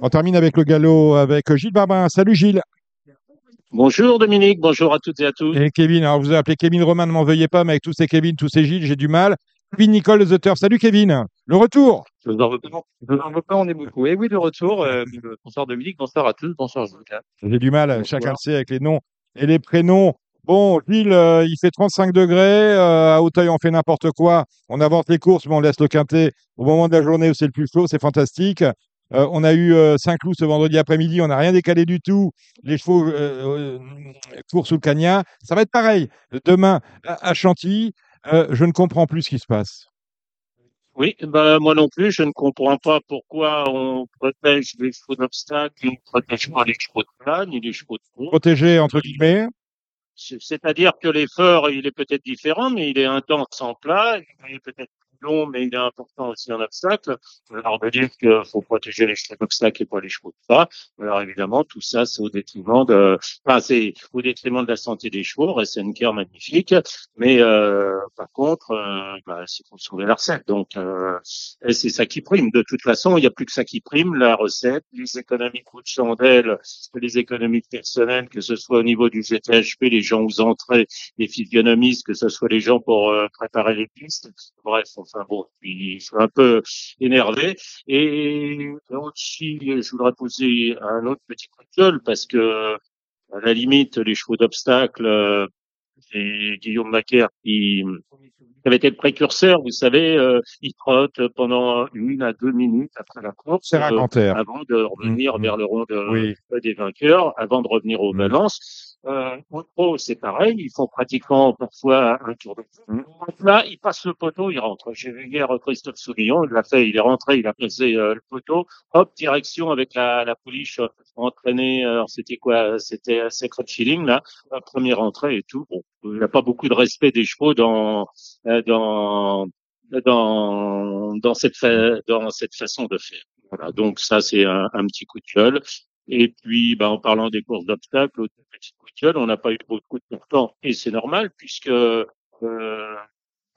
On termine avec le galop avec Gilles Barbin. Salut Gilles. Bonjour Dominique, bonjour à toutes et à tous. Et Kevin, alors vous avez appelé Kevin Romain, ne m'en veuillez pas, mais avec tous ces Kevin, tous ces Gilles, j'ai du mal. Kevin Nicole The Turf. Salut Kevin, le retour. Je vous en veux pas, on est beaucoup. Et oui, de retour. Euh, bonsoir Dominique, bonsoir à tous, bonsoir Jacques. J'ai du mal, chacun le sait, avec les noms et les prénoms. Bon, Gilles, euh, il fait 35 degrés. euh, à Auteuil, on fait n'importe quoi. On avance les courses, mais on laisse le quintet au moment de la journée où c'est le plus chaud. C'est fantastique. Euh, on a eu euh, Saint-Cloud ce vendredi après-midi. On n'a rien décalé du tout. Les chevaux euh, euh, courent sous le cagnat. Ça va être pareil. Demain, à, à Chantilly, euh, je ne comprends plus ce qui se passe. Oui, ben, moi non plus, je ne comprends pas pourquoi on protège les chevaux d'obstacle, on ne protège pas les chevaux de plat, ni les chevaux de course. Protégé, entre guillemets. C'est- C'est-à-dire que l'effort, il est peut-être différent, mais il est intense en plat, il est peut-être long, mais il est important aussi en obstacle. Alors, de dire qu'il faut protéger les chevaux d'obstacle et pas les chevaux de pas. Alors, évidemment, tout ça, c'est au détriment de, enfin, c'est au détriment de la santé des chevaux, Ressenker magnifique, mais, euh, par contre, euh, bah, c'est pour sauver la recette. Donc, euh, c'est ça qui prime. De toute façon, il n'y a plus que ça qui prime, la recette, les économies coup de chandelle, les économies personnelles, que ce soit au niveau du GTHP, les gens aux entrées, les physionomistes, que ce soit les gens pour euh, préparer les pistes. Bref, enfin bon, je suis un peu énervé. Et aussi, je voudrais poser un autre petit coup de gueule parce que, à la limite, les chevaux d'obstacle, euh, c'est Guillaume Macaire qui, avait été le précurseur, vous savez, euh, il trotte pendant une à deux minutes après la course. C'est euh, avant de revenir Mm, vers le rond de, Oui. des vainqueurs, avant de revenir aux Mm. balances. Euh, au pro, c'est pareil, ils font pratiquement parfois un tour de Mm. Donc Là, il passe le poteau, il rentre. J'ai vu hier Christophe Soulillon, il l'a fait, il est rentré, il a passé euh, le poteau, hop, direction avec la, la pouliche euh, entraînée, euh, alors c'était quoi C'était un Sacred Feeling, là, la première entrée et tout. Bon, il n'y a pas beaucoup de respect des chevaux dans, euh, dans, dans, dans cette, fa- dans cette façon de faire. Voilà, donc ça, c'est un, un petit coup de gueule. Et puis, bah, en parlant des courses d'obstacles, autre petit coup de gueule, on n'a pas eu beaucoup de temps, et c'est normal, puisque euh,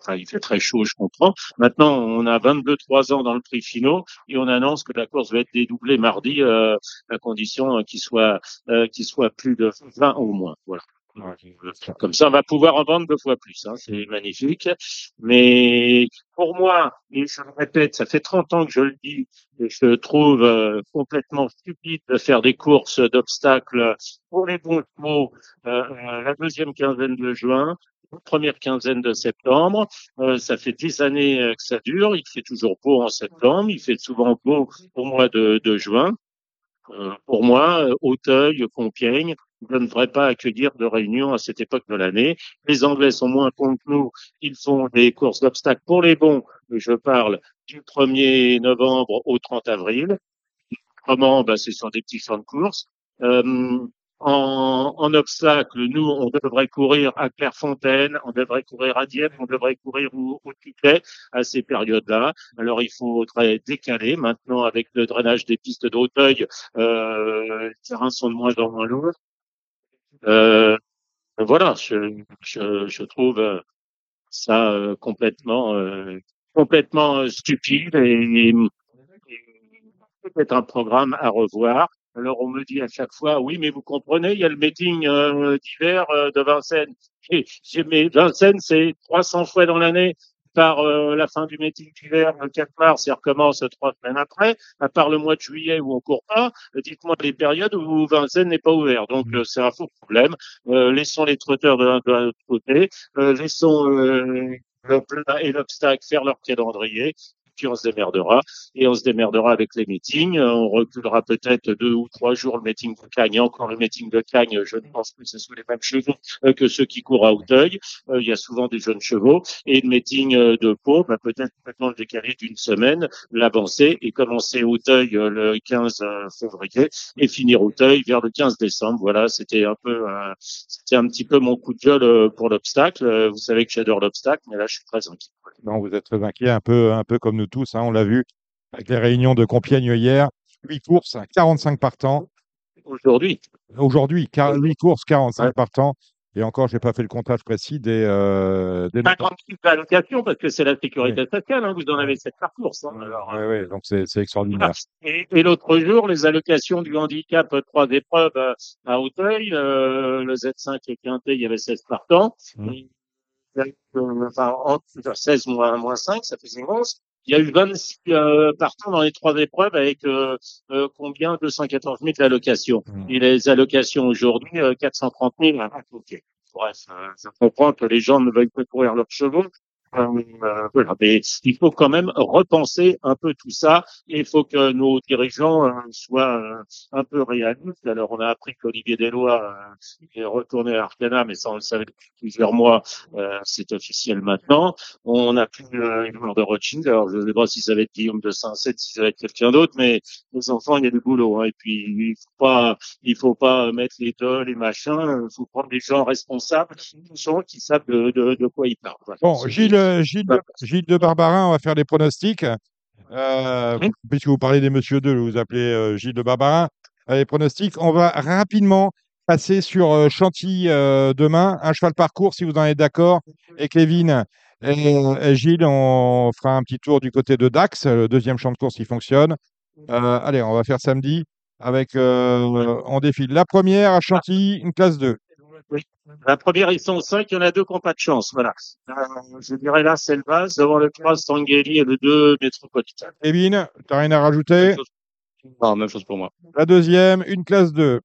enfin, il fait très chaud, je comprends. Maintenant, on a 22-3 ans dans le prix finaux, et on annonce que la course va être dédoublée mardi, euh, à condition euh, qu'il soit, euh, qu'il soit plus de 20 au moins. Voilà. Comme ça, on va pouvoir en vendre deux fois plus. Hein, c'est magnifique. Mais pour moi, et je le répète, ça fait 30 ans que je le dis, et je trouve euh, complètement stupide de faire des courses d'obstacles pour les bons chevaux euh, euh, la deuxième quinzaine de juin, première quinzaine de septembre. Euh, ça fait des années euh, que ça dure. Il fait toujours beau en septembre. Il fait souvent beau au mois de, de juin. Euh, pour moi, euh, Auteuil, Compiègne ne devraient pas accueillir de réunion à cette époque de l'année. Les Anglais sont moins cons que nous. Ils font des courses d'obstacles pour les bons. Je parle du 1er novembre au 30 avril. Comment bah, Ce sont des petits champs de course. Euh, en, en obstacle, nous, on devrait courir à Clairefontaine, on devrait courir à Dieppe, on devrait courir au, au à ces périodes-là. Alors, il faudrait décaler. Maintenant, avec le drainage des pistes d'Auteuil, euh, les terrains sont de moins en moins lourds. Euh, voilà, je, je, je trouve euh, ça euh, complètement, euh, complètement stupide et, et peut-être un programme à revoir. Alors on me dit à chaque fois, oui, mais vous comprenez, il y a le meeting euh, d'hiver euh, de Vincennes. Et mais Vincennes, c'est 300 fois dans l'année par euh, la fin du meeting d'hiver, le 4 mars, et recommence trois semaines après, à part le mois de juillet où on court pas, euh, dites-moi les périodes où Vincennes n'est pas ouvert. Donc euh, c'est un faux problème. Euh, laissons les trotteurs de l'un de l'autre côté, euh, laissons euh, le plat et l'obstacle faire leur calendrier, puis on se démerdera et on se démerdera avec les meetings. Euh, On reculera peut-être deux ou trois jours le meeting de Cagnes. Encore le meeting de Cagnes, je ne pense pas que ce soit les mêmes chevaux euh, que ceux qui courent à Auteuil. Euh, Il y a souvent des jeunes chevaux. Et le meeting de Pau, bah, peut-être maintenant le décaler d'une semaine, l'avancer et commencer Auteuil le 15 février et finir Auteuil vers le 15 décembre. Voilà, c'était un peu, c'était un petit peu mon coup de gueule pour l'obstacle. Vous savez que j'adore l'obstacle, mais là, je suis très inquiet. Non, vous êtes très inquiet, un peu, un peu comme nous tous. hein, on l'a vu avec les réunions de Compiègne hier. 8 courses, 45 partants. Aujourd'hui, Aujourd'hui, 8 courses, 45 Ouais. partants. Et encore, j'ai pas fait le comptage précis des, euh, des Pas noms. grande type d'allocation parce que c'est la sécurité sociale, hein, vous en avez sept par course. Hein, alors, Ouais, ouais, donc c'est extraordinaire. Voilà. Et, et l'autre jour, les allocations du handicap, euh, trois épreuves euh, à Hauteuil, euh, le Z5 et Quintet, il y avait 16 partants. Mm. Enfin, entre 16 moins, moins 5, ça faisait 11. Il y a eu 26 euh, partants dans les trois épreuves avec euh, euh, combien? 214 000 d'allocations. Mm. Et les allocations aujourd'hui, euh, 430 000. Ah, ok. Bref, je comprends que les gens ne veulent pas courir leurs chevaux. Euh, voilà. Mais il faut quand même repenser un peu tout ça. Et il faut que nos dirigeants euh, soient euh, un peu réalistes. Alors, on a appris qu'Olivier Deslois euh, est retourné à Arcana, mais ça, on le savait depuis plusieurs mois. C'est officiel maintenant. On a plus une joueur de Rothschild. Alors, je ne sais pas si ça va être Guillaume de Saint-Sept, si ça va être quelqu'un d'autre, mais les enfants, il y a du boulot. Hein. Et puis, il faut pas, il faut pas mettre les dolls et machin. Il faut prendre des gens responsables, des gens qui savent de, de, de quoi ils parlent. Bon, Gilles, euh, Gilles, de, Gilles de Barbarin, on va faire les pronostics. Euh, Oui. Puisque vous parlez des Monsieur 2, vous appelez euh, Gilles de Barbarin. Les pronostics, on va rapidement passer sur Chantilly demain. Un cheval parcours, si vous en êtes d'accord. Et Kevin et, et Gilles, on fera un petit tour du côté de Dax. Le deuxième champ de course, il fonctionne. Allez, on va faire samedi avec, on défile. La première à Chantilly, une classe 2. La première, ils sont cinq, il y en a deux qui n'ont pas de chance. Voilà. Euh, je dirais là, c'est le base, devant le 3, Stangeli et le 2, Metropolitan. Kevin, t'as rien à rajouter? Non, même chose pour moi. La deuxième, une classe 2.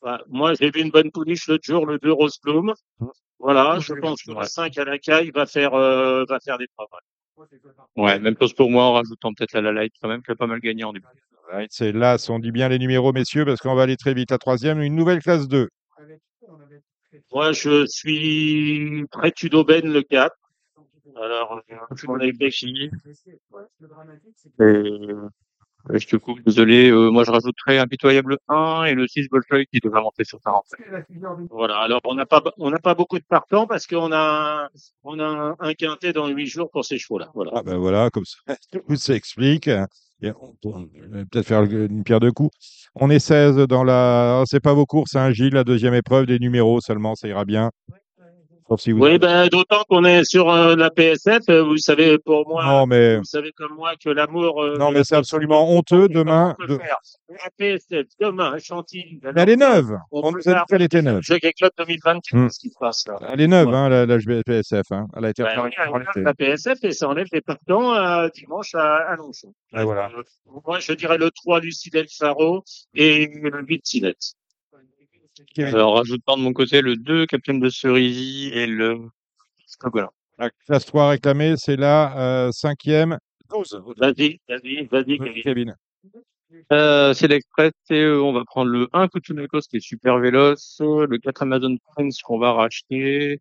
Voilà. Moi, j'ai vu une bonne pouliche l'autre jour, le 2, Rose Bloom. Voilà, je pense que le Ouais. 5 à la caille va faire, euh, va faire des travaux. Ouais, même chose pour moi en rajoutant peut-être la Light quand même qui a pas mal gagné en début. C'est là, on dit bien les numéros, messieurs, parce qu'on va aller très vite. La troisième, une nouvelle classe 2. Moi, je suis près Tudoben, le 4. Alors, on a réfléchi. Euh, je te coupe, désolé. Euh, moi, je rajouterais Impitoyable 1 et le 6 Bolshoi qui devrait monter sur 40. Voilà. Alors, on n'a pas, on n'a pas beaucoup de partants parce qu'on a, un- on a un, quintet dans huit jours pour ces chevaux-là. Voilà. Ah ben voilà, comme ça, tout s'explique. Peut-être faire une pierre de coups. On est 16 dans la. c'est pas vos courses, hein, Gilles, la deuxième épreuve, des numéros seulement, ça ira bien. Sauf si vous. Oui, ben, d'autant qu'on est sur euh, la PSF. euh, Vous savez, pour moi, Non, mais. vous savez comme moi que l'amour. euh, Non, mais c'est absolument honteux demain. de- faire La PSF demain Chantilly. Mais elle est neuve. On nous a dit qu'elle était neuve. Jockey Club 2024, Hmm. qu'est-ce qui se passe là? Elle est neuve, Ouais. hein, la, la PSF. Hein. Elle a été Ben, elle la PSF et ça enlève les partants à dimanche à, à Longchamp. Et voilà. Euh, Moi, je dirais le 3 Lucidel Faro et le 8 Sinette. Alors, rajoutant de mon côté le 2 Capitaine de Cerisy et le Skogolin. La classe 3 réclamée, c'est la euh, cinquième. 12. Vas-y, vas-y, vas-y, Kevin. Kevin. Euh, c'est l'Express et euh, on va prendre le 1 Kutunekos qui est super véloce, le 4 Amazon Prince qu'on va racheter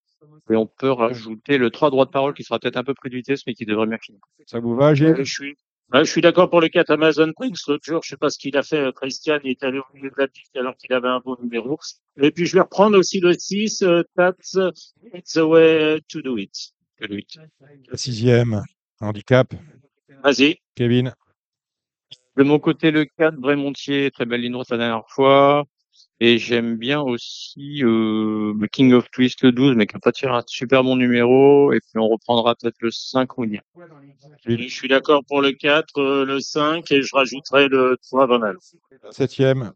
et on peut rajouter le 3 droit de parole qui sera peut-être un peu pris de vitesse mais qui devrait bien finir. Ça vous va, Euh, Gilles Je suis, ouais, je suis d'accord pour le 4 Amazon Prince. L'autre jour, je sais pas ce qu'il a fait, euh, Christian, il est allé au milieu de la piste alors qu'il avait un bon numéro. Et puis, je vais reprendre aussi le 6, euh, That's It's the way to do it. Que le 8. La sixième. Handicap. Vas-y. Kevin. De mon côté, le 4, Brémontier, très belle ligne droite la dernière fois. Et j'aime bien aussi euh, le King of Twist, le 12, mais qui n'a pas tiré un super bon numéro. Et puis on reprendra peut-être le 5 Mounia. Je suis d'accord pour le 4, euh, le 5 et je rajouterai le 3 Van Allen. La septième.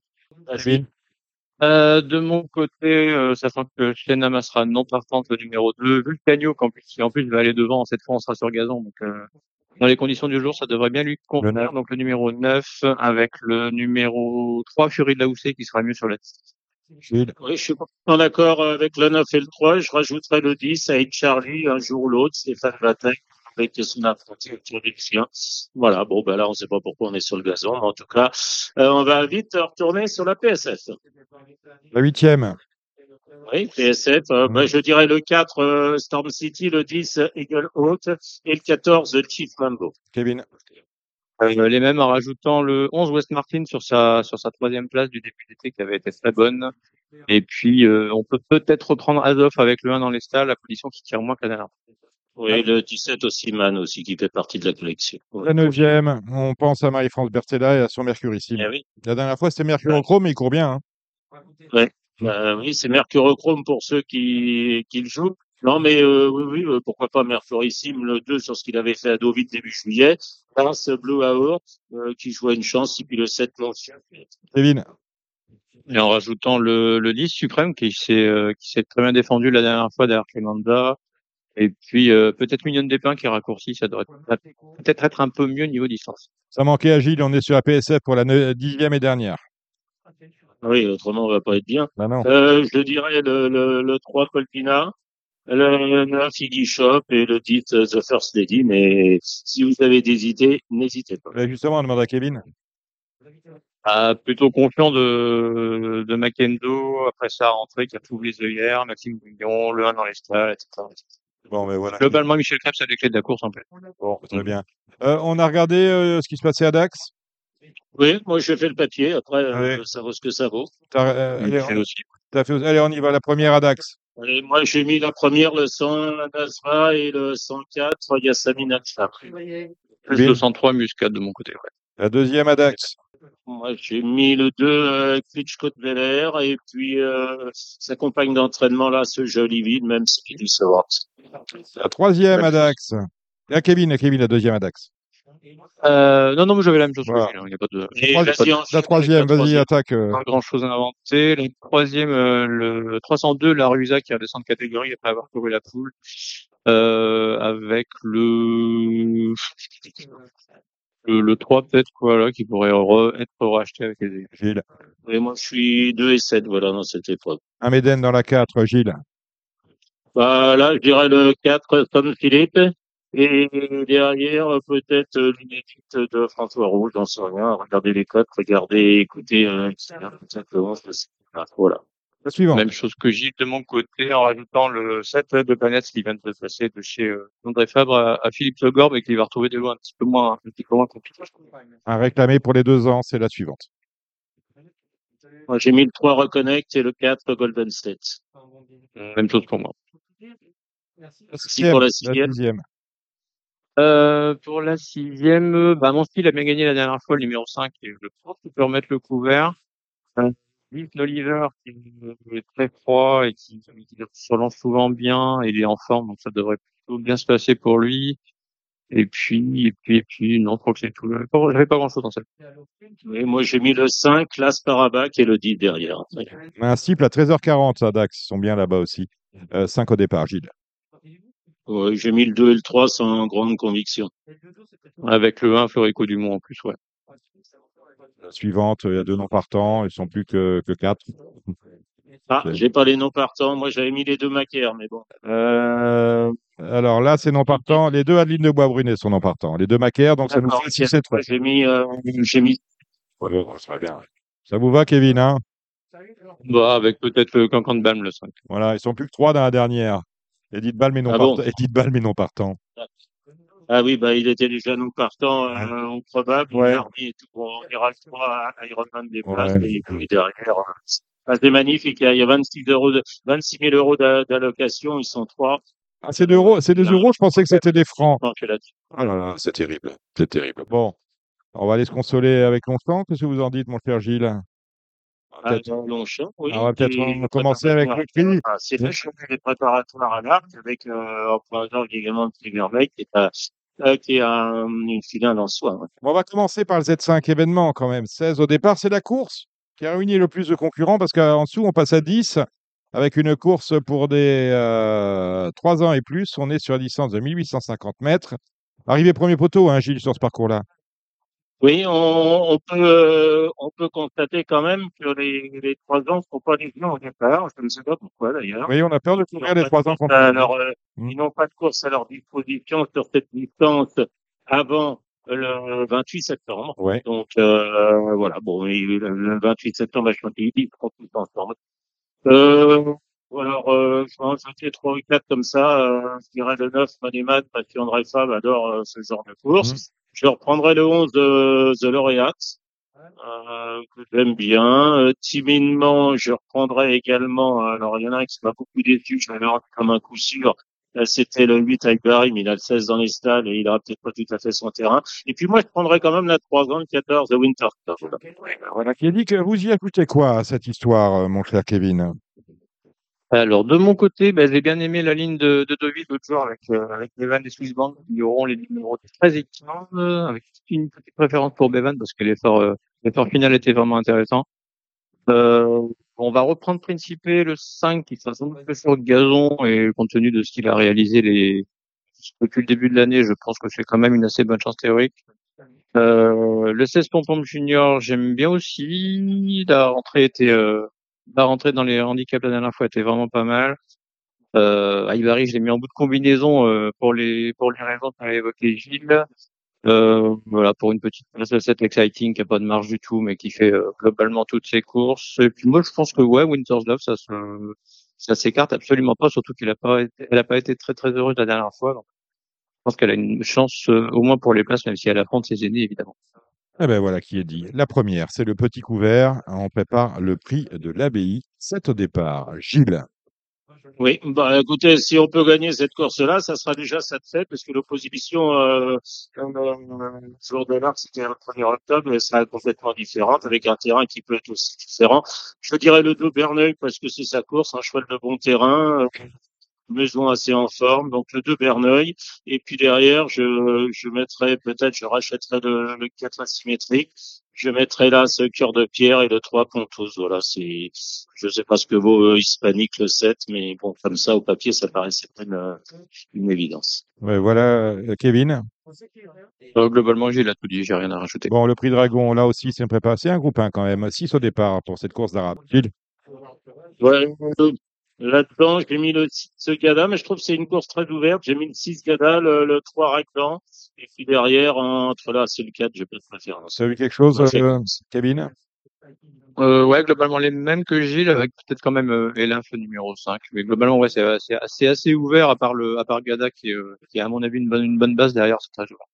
Euh, de mon côté, euh, sachant que Shenama sera non partante, le numéro 2, Vulcanio, qu'en plus, qui en plus va aller devant, cette fois on sera sur gazon, donc euh, dans les conditions du jour, ça devrait bien lui convenir. Donc le numéro 9 avec le numéro 3, Fury de la Houssée, qui sera mieux sur la. Gilles. Oui, je suis complètement d'accord avec le 9 et le 3. Je rajouterai le 10 avec Charlie un jour ou l'autre, Stéphane Bataille avec son apprenti autour du sien. Voilà, bon, ben là, on sait pas pourquoi on est sur le gazon, mais en tout cas, euh, on va vite retourner sur la PSF. La huitième. Oui, PSF, euh, ben, je dirais le 4 euh, Storm City, le 10 Eagle Hawk et le 14 Chief Mambo. Kevin. Euh, les mêmes en rajoutant le 11 West Martin sur sa sur sa troisième place du début d'été qui avait été très bonne. Et puis euh, on peut peut-être reprendre Azov avec le 1 dans les stalles, la position qui tire moins que la dernière. Oui, le 17 aussi Man aussi, qui fait partie de la collection. La neuvième. On pense à Marie-France Bertella et à son Mercurissime. Eh oui. La dernière fois, c'était Mercurochrome, mais il court bien. hein. Bah, oui, c'est Mercurochrome pour ceux qui, qui le jouent. Non, mais euh, oui, oui, euh, pourquoi pas Mercurissime, le 2 sur ce qu'il avait fait à Deauville début juillet. Prince Blue Hour, euh, qui jouait une chance, et puis le 7 Mention. Kevin. Et en rajoutant le, le 10 Suprême qui s'est euh, qui s'est très bien défendu la dernière fois derrière Clémenda. Et puis euh, peut-être Mignon des Pins qui raccourci, ça devrait peut-être être un peu mieux niveau distance. Ça manquait à Gilles, on est sur la PSF pour la ne- dixième et dernière. Oui, autrement, on va pas être bien. Bah non. Euh, je dirais le, le, le 3 Colpina, le 9 Iggy Shop et le 10 euh, The First Lady. Mais si vous avez des idées, n'hésitez pas. Bah, justement, on demande à Kevin. Ah, plutôt confiant de, de Macendo après sa rentrée qui a tout les œillères, Maxime Guignon, le 1 dans les stalles, etc. Bon, mais voilà. Globalement, Michel Krebs a les clés de la course en fait. Bon, très bien. Euh, on a regardé euh, ce qui se passait à Dax. Oui, moi j'ai fait le papier. Après, euh, ça vaut ce que ça vaut. Euh, allez, on- aussi. t'as fait- allez, on y va. La première à Dax. Et moi j'ai mis la première, le 100 Nasra et le 104 Yasamine Akshar. Plus Oui. 203 muscades de mon côté. Ouais. La deuxième à Dax. Moi j'ai mis le 2 euh, Klitschko de et puis euh, sa compagne d'entraînement là, ce joli vide, même si il Seward. La troisième à Dax. À Kevin, à Kevin, la deuxième à Dax. Euh, non, non, mais j'avais la même chose. que Voilà. Gilles, hein, Il n'y a pas de, Et Trois- vas-y, La troisième, la vas-y, attaque. euh. pas grand chose à inventer. La troisième, euh, le 302, la Rusa qui redescend de catégorie après avoir couru la poule, euh, avec le, le, le 3 peut-être, quoi, là, qui pourrait re- être racheté avec les Gilles. Et moi je suis 2 et 7, voilà, dans cette épreuve. Un Méden dans la 4, Gilles. Bah, là, je dirais le 4, Tom Philippe. Et derrière, euh, peut-être euh, l'inédite de François Rouge, j'en sais rien. Regardez les codes, regardez, écoutez, euh, etc. Simplement. Voilà. La suivante. Même chose que Gilles de mon côté, en rajoutant le 7 de Planète qui vient de se passer de chez euh, André Fabre à, à Philippe Legorbe et qui va retrouver des lois un petit peu moins, un petit peu moins compliquées. Un réclamé pour les deux ans, c'est la suivante. Moi, j'ai mis le 3 Reconnect et le 4 Golden State. Même chose pour moi. Merci pour la sixième. sixième. Euh, pour la sixième, euh, bah, mon style a bien gagné la dernière fois, le numéro 5, et je pense qu'il peut remettre le couvert. Euh, Liv Oliver, qui est très froid et qui, qui se relance souvent bien, et il est en forme, donc ça devrait plutôt bien se passer pour lui. Et puis, et puis, et puis, non, je crois que c'est tout. J'avais pas, j'avais pas grand chose dans celle. Et moi, j'ai mis le 5, l'Asparabac et le 10 derrière. Un cible à 13h40 à Dax, ils sont bien là-bas aussi. 5 au départ, Gilles. Ouais, j'ai mis le 2 et le 3 sans grande conviction. Avec le 1, Florico Dumont en plus, ouais. La suivante, il y a deux noms partants, ils sont plus que, que 4. Ah, j'ai pas les noms partants. Moi, j'avais mis les deux macaires, mais bon. Euh, alors là, c'est non partant. Les deux Adeline de Bois-Brunet sont non partants. Les deux Macaire, donc ça nous fait 6 et 3. Moi, j'ai mis, euh, j'ai mis Ça vous va, Kevin hein? Bah, avec peut-être le cancan de Balm, le 5. Voilà, ils sont plus que 3 dans la dernière. Edith Ball, mais non Ah bon partant. Edith Ball, mais non partant. Ah oui, bah, il était déjà non partant, euh, au probable. Ouais. Et tout. On ira le 3 à Ironman des places. Ouais. Et puis derrière, euh, ah, c'est magnifique. Il y a 26 euros de, 26 000 euros d'a- d'allocation. Ils sont trois. Ah, c'est des euros, c'est des euros, je pensais que c'était des francs. Non. Oh là là, c'est terrible. C'est terrible. Bon, on va aller se consoler avec Constant. Qu'est-ce que vous en dites, mon cher Gilles? Ah, Peut-être- dans Longchamp, oui. on va peut-être commencer avec. Ah, c'est le chemin des préparatoires à l'arc avec, euh, en prenant également merveille qui est euh, qui est euh, une finale en soi. ouais. Bon, on va commencer par le Z5 événement quand même. 16 au départ, c'est la course qui a réuni le plus de concurrents parce qu'en dessous, on passe à 10 avec une course pour des euh, 3 ans et plus. On est sur une distance de 1850 mètres. Arrivé premier poteau, hein, Gilles, sur ce parcours-là. Oui, on, on peut, euh, on peut constater quand même que les, les trois ans ne sont pas les gens au départ. Je ne sais pas pourquoi d'ailleurs. Oui, on a peur de courir les Ils n'ont 3 pas ans leur, euh, Mm. Ils n'ont pas de course à leur disposition sur cette distance avant le 28 septembre. Ouais. Donc euh, voilà, bon, le, le 28 septembre à Chantilly, ils seront tous ensemble. Euh, alors, euh, je vais en jeter trois ou quatre comme ça. Euh, je dirais le 9, Maniman, Passion Femme adore euh, ce genre de course. Mhm. Je reprendrai le 11 de The Laureate, euh, que j'aime bien. Euh, timidement, je reprendrai également, alors il y en a un qui m'a beaucoup déçu, je l'avais comme un coup sûr, c'était le 8 avec Barry, mais il a le 16 dans les stalles et il aura peut-être pas tout à fait son terrain. Et puis moi, je prendrais quand même la 3 ans, le 14 de Winter Voilà, qui a dit que vous y écoutez quoi à cette histoire, mon cher Kevin? Alors, de mon côté, ben, j'ai bien aimé la ligne de, de Devis l'autre jour avec, euh, avec Bevan et Swissbank qui auront les numéros 13 et 15, euh, avec une petite préférence pour Bevan parce que l'effort, euh, l'effort final était vraiment intéressant. Euh, on va reprendre Principé le 5 qui sera sans doute sur gazon et compte tenu de ce qu'il a réalisé les, depuis le début de l'année, je pense que c'est quand même une assez bonne chance théorique. Euh, le 16 Pompom Junior, j'aime bien aussi. La rentrée était, euh, la rentrée dans les handicaps la dernière fois était vraiment pas mal. Euh, Ivari, je l'ai mis en bout de combinaison euh, pour les pour les raisons qu'a évoqué Gilles. Euh, voilà, pour une petite place de 7 exciting qui a pas de marge du tout, mais qui fait euh, globalement toutes ses courses. Et puis moi, je pense que ouais, Winter's Love, ça se, ça s'écarte absolument pas, surtout qu'elle a pas été, elle a pas été très très heureuse la dernière fois. Donc, je pense qu'elle a une chance euh, au moins pour les places, même si elle affronte ses aînés évidemment. Eh ben voilà qui est dit. La première, c'est le petit couvert. On prépare le prix de l'abbaye. C'est au départ. Gilles. Oui, bah écoutez, si on peut gagner cette course-là, ça sera déjà ça de fait, parce que l'opposition euh, euh, jour de l'arc, c'était le 1er octobre, elle sera complètement différente, avec un terrain qui peut être aussi différent. Je dirais le 2 Berneuil, parce que c'est sa course, un cheval de bon terrain, euh, maison assez en forme, donc le 2 Berneuil. Et puis derrière, je, je mettrai peut-être, je rachèterai le, le 4 asymétrique. Je mettrai là ce cœur de pierre et le 3 Pontos. Voilà, c'est, je sais pas ce que vaut euh, Hispanique le 7, mais bon, comme ça, au papier, ça paraissait une, euh, une évidence. Ouais, voilà, euh, Kevin. Euh, globalement, j'ai tout dit, j'ai rien à rajouter. Bon, le prix Dragon, là aussi, c'est préparé. C'est un groupe 1 quand même. 6 au départ pour cette course d'arabe. Gilles. Ouais, Là-dedans, j'ai mis le 6 Gada, mais je trouve que c'est une course très ouverte. J'ai mis le 6 Gada, le, le 3 Raclan, et puis derrière, entre là, c'est le 4, j'ai pas de préférence. Ça a vu quelque chose, Ouais, c'est- euh, Kevin? Euh, ouais, globalement les mêmes que Gilles, avec peut-être quand même euh, Elinf le numéro 5. Mais globalement, ouais, c'est assez, assez, assez ouvert, à part le, à part Gada qui est, euh, qui est à mon avis une bonne, une bonne base derrière, c'est très ouvert.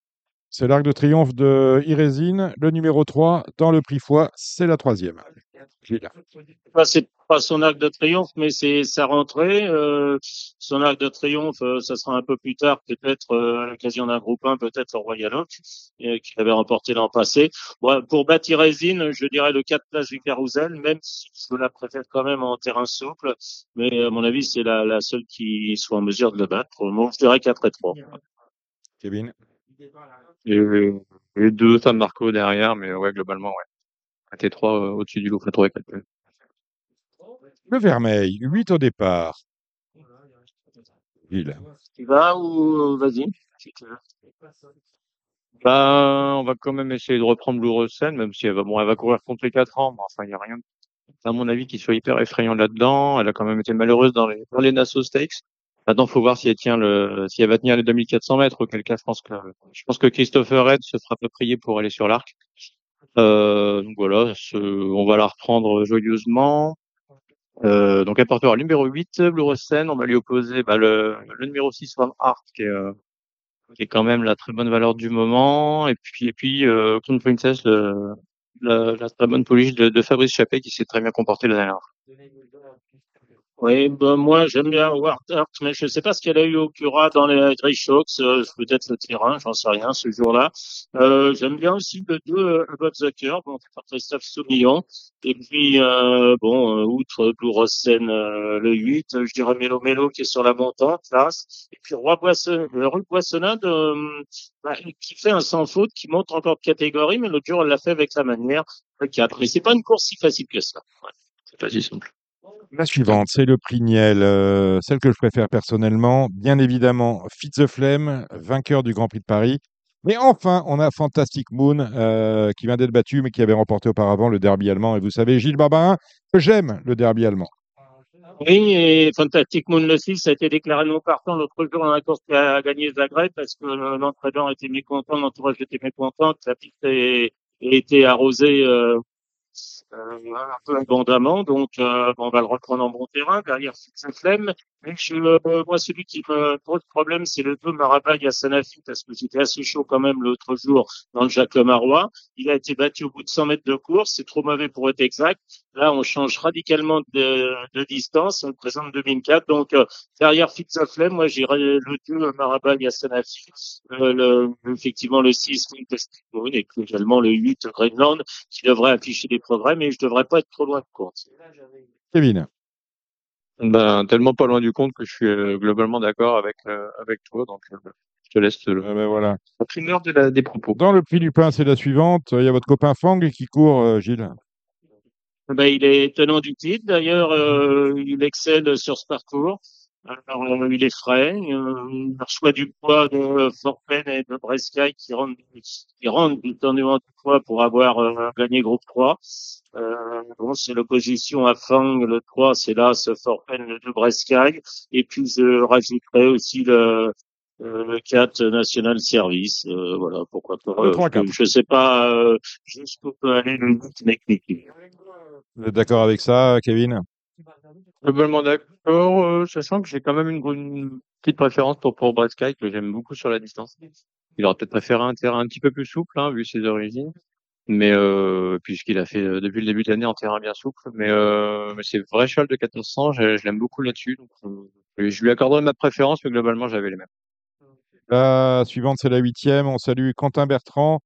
C'est l'Arc de Triomphe de Irésine, le numéro 3 dans le prix foie, c'est la troisième. Enfin, c'est pas son arc de triomphe, mais c'est sa rentrée. Euh, son arc de triomphe, euh, ça sera un peu plus tard, peut-être euh, à l'occasion d'un groupe 1, peut-être au Royal Oak, euh, qui avait remporté l'an passé. Bon, pour bâtir Résine, je dirais le 4 place du Carousel, même si je la préfère quand même en terrain souple. Mais à mon avis, c'est la, la seule qui soit en mesure de le battre. Moment, je dirais 4 et 3. Kevin? Et, et deux San Marco derrière, mais ouais, globalement, ouais. T3 euh, au-dessus du loup, faut trouver quelque chose. Le Vermeil, 8 au départ. Gilles. Tu vas ou vas-y? Tu veux. Bah, on va quand même essayer de reprendre Louressen, même si elle va, bon, elle va courir contre les 4 ans, mais enfin, il n'y a rien, à mon avis, qui soit hyper effrayant là-dedans. Elle a quand même été malheureuse dans les, dans les Nassau Stakes. Maintenant, faut voir si elle tient le, si elle va tenir les 2400 mètres, auquel cas, je pense que, je pense que Christopher Red se fera pas prier pour aller sur l'arc. Euh, donc voilà, ce- on va la reprendre joyeusement. Euh, donc elle portera le numéro 8, Blue Rosen. On va lui opposer bah, le, le numéro 6, Swam Art, qui est, euh, qui est quand même la très bonne valeur du moment. Et puis, et puis euh, Clown Princess, le, la, la très bonne police de, de Fabrice Chappé, qui s'est très bien comporté la dernière fois. Oui, ben moi j'aime bien Howard Hart, mais je ne sais pas ce qu'elle a eu au Cura dans les Grey Shocks, euh, peut-être le terrain, j'en sais rien ce jour-là. Euh, j'aime bien aussi le 2 euh, About the bon, par Christophe Soumillon. Et puis, euh, bon, euh, outre Blue Rosen, euh, le 8, euh, je dirais Mélo Mélo qui est sur la montante, classe. Et puis Roi Boisson, le Rue Boissonnade, bah, qui fait un sans faute, qui monte encore de catégorie, mais l'autre jour l'a fait avec la manière. Le 4. Mais c'est pas une course si facile que ça. Ouais. C'est pas si simple. La suivante, c'est le prix Niel, euh, celle que je préfère personnellement. Bien évidemment, Fitz the Flame, vainqueur du Grand Prix de Paris. Mais enfin, on a Fantastic Moon euh, qui vient d'être battu, mais qui avait remporté auparavant le derby allemand. Et vous savez, Gilles Barbarin, que j'aime le derby allemand. Oui, et Fantastic Moon le 6 a été déclaré non partant l'autre jour dans la course qui a gagné Zagreb parce que l'entraîneur était mécontent, l'entourage était mécontent, que la piste ait, ait été arrosée euh, euh, un peu abondamment. Donc, euh, on va le reprendre en bon terrain derrière Fitz Flemme. Mais euh, moi, celui qui me pose problème, c'est le 2 Marabaï à Sanofi parce que j'étais assez chaud quand même l'autre jour dans le Jacques Marois. Il a été battu au bout de 100 mètres de course. C'est trop mauvais pour être exact. Là, on change radicalement de, de distance. On présente 2004. Donc, euh, derrière Flame, moi, j'irais le 2 Marabal Yassanafi, euh, le, effectivement le 6 Fantastic Moon et également le 8 Greenland qui devrait afficher des progrès, mais je devrais pas être trop loin de compte. Kevin. Ben, tellement pas loin du compte que je suis euh, globalement d'accord avec, euh, avec toi. Donc, euh, je te laisse le, Ah ben voilà. la primeur de la, des propos. Dans le prix du pain, c'est la suivante. Il y a votre copain Fang qui court, euh, Gilles. Ben, il est tenant du titre. D'ailleurs, euh, il excelle sur ce parcours. Alors, euh, il est frais. Euh, il reçoit du poids de Forpen et de Brescaille qui rentrent, qui rentrent du tournoi du poids pour avoir euh, gagné groupe 3. Euh, bon, c'est l'opposition à Fang. Le 3, c'est là, ce Forpen de Brescaille. Et puis, je rajouterai aussi le, euh, le 4 National Service. Euh, voilà, pourquoi pas. Le 3-4. je sais pas euh, jusqu'où peut aller le 8 Mekniki. Vous êtes d'accord avec ça, Kevin? Globalement d'accord, euh, sachant que j'ai quand même une, une petite préférence pour, pour Brad Sky, que j'aime beaucoup sur la distance. Il aurait peut-être préféré un terrain un petit peu plus souple, hein, vu ses origines. Mais euh, puisqu'il a fait euh, depuis le début de l'année en terrain bien souple, mais, euh, mais c'est vrai cheval de 1400, je, je l'aime beaucoup là-dessus, donc euh, je lui accorderai ma préférence, mais globalement j'avais les mêmes. La suivante, c'est la huitième. On salue Quentin Bertrand,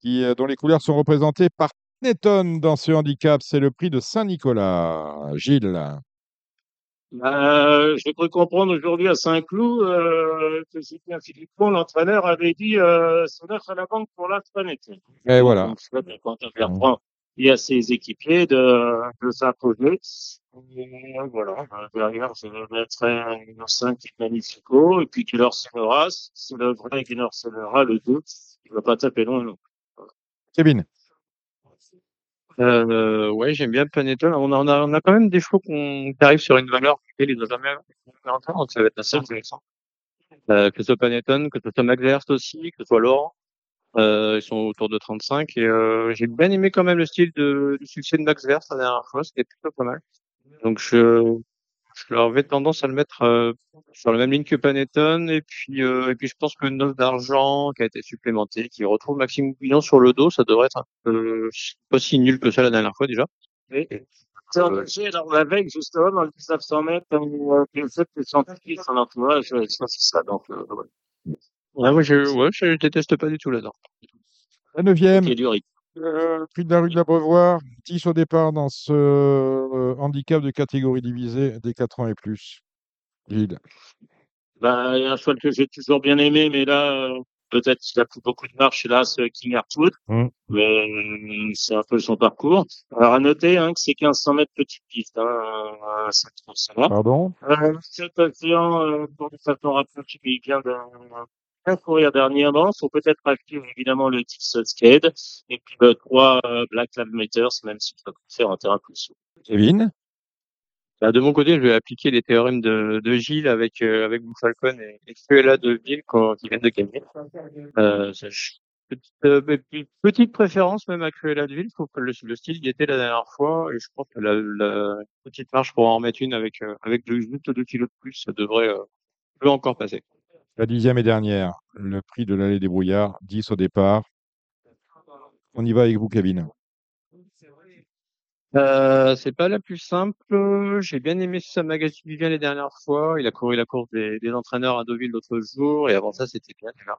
qui, euh, dont les couleurs sont représentées par Netton dans ce handicap. C'est le prix de Saint-Nicolas. Gilles. Euh, J'ai cru comprendre aujourd'hui à Saint-Cloud euh, que Philippe Pont, l'entraîneur avait dit euh, c'est neuf à la banque pour la planète. Et voilà. Donc, sais que Quentin Bertrand, il a ses équipiers de, de s'imposer. Et Voilà, Euh, derrière, je mettrai un 5 qui Magnifico, et puis Guillaume Senora, c'est le vrai Guillaume Senora, le 2, il va pas taper loin, non. Kevin. Euh, ouais, j'aime bien Panettone. On a, on a, on a quand même des chevaux qu'on, qui arrivent sur une valeur qu'ils n'ont jamais entendre, donc ça va être assez intéressant. Euh, que ce soit Panettone, que ce soit Max Verst aussi, que ce soit Laurent. Euh, ils sont autour de 35 et euh, j'ai bien aimé quand même le style de, du succès de Max Verst la dernière fois, c'était plutôt pas mal. Donc je, je leur avais tendance à le mettre euh, sur la même ligne que Panettone et puis euh, et puis je pense que Neuf d'argent qui a été supplémenté, qui retrouve Maxime Guillon sur le dos, ça devrait être un peu pas si nul que ça la dernière fois déjà. C'est engagé, alors la veille, justement, dans le 1900 mètres, euh, le scientifique, son entourage, euh, ça, c'est ça, donc, euh, ouais. Ouais, moi je ouais, je déteste pas du tout là-dedans. La neuvième. Euh, prix de la rue de l'Abreuvoir, 10 au départ dans ce euh, handicap de catégorie divisée des 4 ans et plus. Gilles. Il y a un cheval que j'ai toujours bien aimé, mais là, euh, peut-être qu'il a plus beaucoup de marche, là, ce King Artwood. Mm. Mais euh, c'est un peu son parcours. Alors, à noter, hein, que c'est 1500 mètres petite piste, hein, euh, ça va. Pardon? Euh, cet océan, euh, pour le façon rapproché, il vient de bien courir dernièrement. Faut peut-être acheter évidemment le Tix Skate et puis le 3 euh, Black Lab Meters, même si ça peut faire un terrain plus souple. Kevin? Bah, de mon côté, je vais appliquer les théorèmes de, de Gilles avec euh, avec Falcon et, et Cruella de Ville quand qui viennent de gagner. Euh, ça- je- petite, euh, petite- préférence même à Cruella de Ville. Je trouve que le, le style y était la dernière fois et je pense que la, la petite marche pour en remettre une avec euh, avec deux, juste deux kilos de plus, ça devrait euh, peut encore passer. La dixième et dernière. Le prix de l'allée des brouillards, 10 au départ. On y va avec vous, Kevin. Euh, c'est pas la plus simple. J'ai bien aimé sa magazine Vivien les dernières fois. Il a couru la course des, entraîneurs à Deauville l'autre jour et avant ça c'était bien déjà.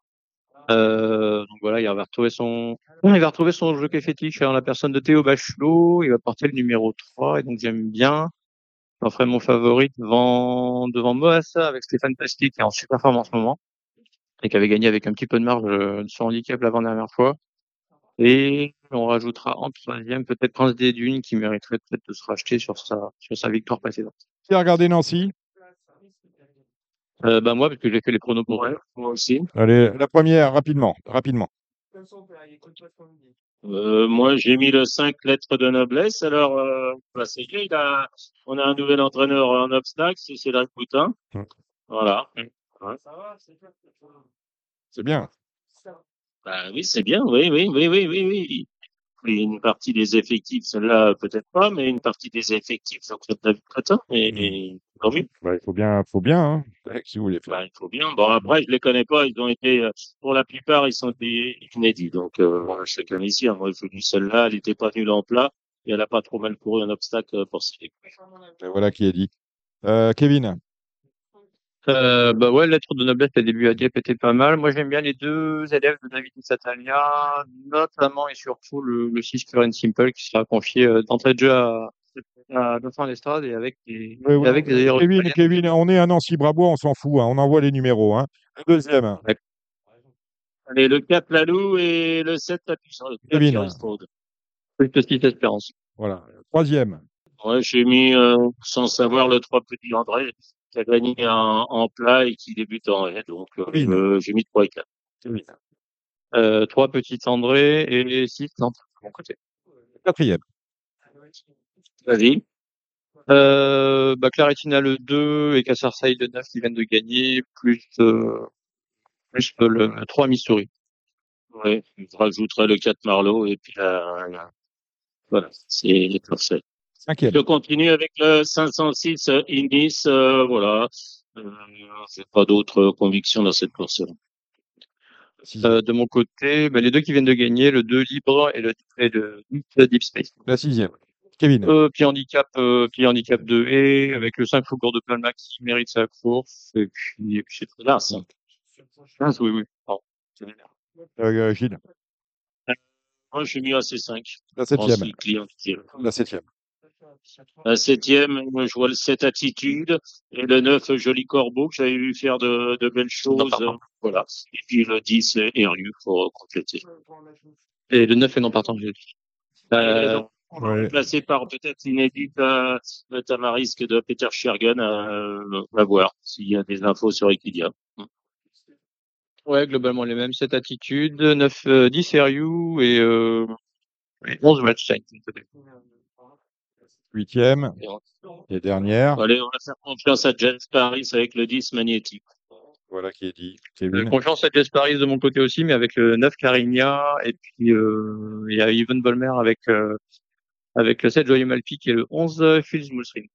Euh, donc voilà, il va retrouver son, il va retrouver son jockey fétiche en la personne de Théo Bachelot. Il va porter le numéro 3 et donc j'aime bien. J'en ferai mon favori devant, devant Moassa avec Stéphane Pasti qui est en super forme en ce moment et qui avait gagné avec un petit peu de marge euh, sur handicap l'avant-dernière fois. Et on rajoutera en troisième peut-être Prince des Dunes qui mériterait peut-être de se racheter sur sa, sur sa victoire précédente. Qui a regardé Nancy? Euh, bah moi, parce que j'ai fait les pronos pour Ouais, moi aussi. Allez, la première, rapidement. Rapidement. Euh, moi, j'ai mis le 5 lettres de noblesse. Alors, euh, bah, c'est bien, il a, on a un nouvel entraîneur en obstacle, c'est Cédric Boutin. Mm. Voilà. C'est bien. Bah, oui, c'est bien. Oui, oui, oui, oui, oui, oui. Et une partie des effectifs, celle-là, peut-être pas, mais une partie des effectifs, donc le David Cretin. Et, et tant mieux. Bah, il faut bien, faut bien, hein, si vous voulez faire. Bah, il faut bien. Bon, après, je les connais pas. Ils ont été, euh, pour la plupart, ils sont des inédits. Donc, euh, voilà, chacun ici, hein. moi, je dis celle-là, elle était pas nulle en plat. et elle a pas trop mal couru un obstacle pour se Et voilà qui est dit. Euh, Kevin, Euh, bah ouais, lettre de noblesse, les débuts à Dieppe étaient pas mal. Moi, j'aime bien les deux élèves de David Satalia, notamment et surtout le, le 6 Pure and Simple qui sera confié euh, d'entrée de jeu à, à Dauphin d'Estrade et avec des, Oui, avec Kevin, Kevin, on est à Nancy-Brabois, on s'en fout, hein, on envoie les numéros. Hein. Le deuxième, Allez, le 4 Lalou et le 7 Tapis Kevin. Road. plus de 6 Espérance. voilà. Troisième, Ouais, j'ai mis, euh, sans savoir, le 3 Petit André, qui a gagné en, en plat et qui débute en haie. Donc, euh, Kevin. euh, j'ai mis 3 et 4. Euh, 3 petites André et 6 Nantes, de mon côté. quatrième, Vas-y. Euh, bah, Claretina le 2 et Cassarside le 9 qui viennent de gagner, plus, euh, plus le 3 Missouri. Ouais, je rajouterai le 4 Marlowe et puis la, la- voilà, c'est parfait. Cinquième, Je continue avec le 506 euh, Innis, euh, voilà. Euh, j'ai pas d'autres convictions dans cette course-là. sixième. Euh, de mon côté, bah, les deux qui viennent de gagner, le 2 libre et le, et le, le Deep Space. la sixième. Kevin, Euh, puis handicap, euh, puis handicap 2 et avec le 5 Faubourg de Palma qui mérite sa course. Et puis, et puis c'est. Là, ça. Ah, oui, oui. Pardon. euh, Gilles, Moi, j'ai mis AC5. la septième, la septième. La septième, moi, je vois le 7 Attitude et le 9 Joli Corbeau que j'avais vu faire de, de belles choses. Voilà. Et puis le 10 Eriu pour compléter. Et le 9 est non partant, j'ai dit. Euh, va ouais. remplacer par peut-être l'inédite euh, le Tamarisk de Peter Schergen. Euh, on va voir s'il y a des infos sur Equidia. ouais, globalement les mêmes. 7 attitudes, 9, euh, 10 RU et, euh, et 11 Wildstein. Huitième et dernière. Allez, on va faire confiance à James Paris avec le 10 magnétique. Voilà qui est dit. Euh, Kevin, confiance à Jess Paris de mon côté aussi, mais avec le 9 Carigna et puis euh, il y a Yvonne Bolmer avec euh, avec le 7 Joyeux Malpic et le 11 Phil Moulstring.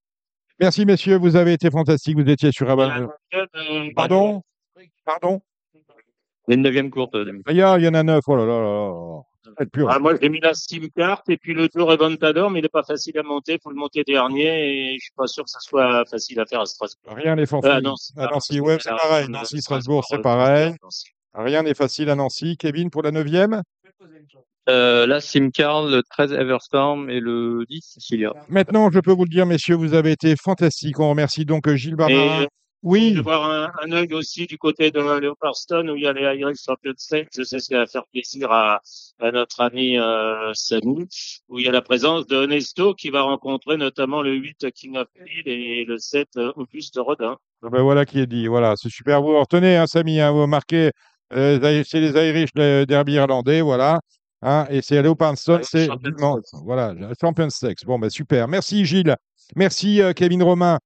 merci messieurs, vous avez été fantastiques, vous étiez sur euh, Pardon? Pardon? Il y a une neuvième courte. euh. Il y, a- il y en a neuf, oh là là là plus, Ah, moi, j'ai mis la SIM carte et puis le tour Reventador, mais il n'est pas facile à monter. faut le monter dernier et je suis pas sûr que ça soit facile à faire à Strasbourg. Rien n'est Euh, facile. à Nancy, à. Nancy, ouais, c'est pareil. euh, Nancy, Strasbourg, c'est euh, pareil. Rien n'est facile à Nancy. Kevin pour la neuvième. Euh, là, Sim Carl, le 13 Everstorm et le 10 Sicilia. Maintenant, je peux vous le dire, messieurs, vous avez été fantastiques. On remercie donc euh, Gilles Barbarin. Oui, Je vais voir un, un œil aussi du côté de Leopardstone où il y a les Irish Champions State. Je sais ce qui va faire plaisir à, à notre ami euh, Samy, où il y a la présence de Nesto qui va rencontrer notamment le 8 King of Hill et le 7 euh, Auguste Rodin. Ah ben voilà qui est dit. Voilà, c'est super. Vous retenez, hein, Samy, hein, vous marquez, euh, c'est les Irish le derby irlandais, voilà. Hein, et c'est à Leopardstone, Irish c'est Champions dimanche. Voilà, Champions Stakes. Bon, ben super. Merci Gilles. Merci euh, Kevin Romain.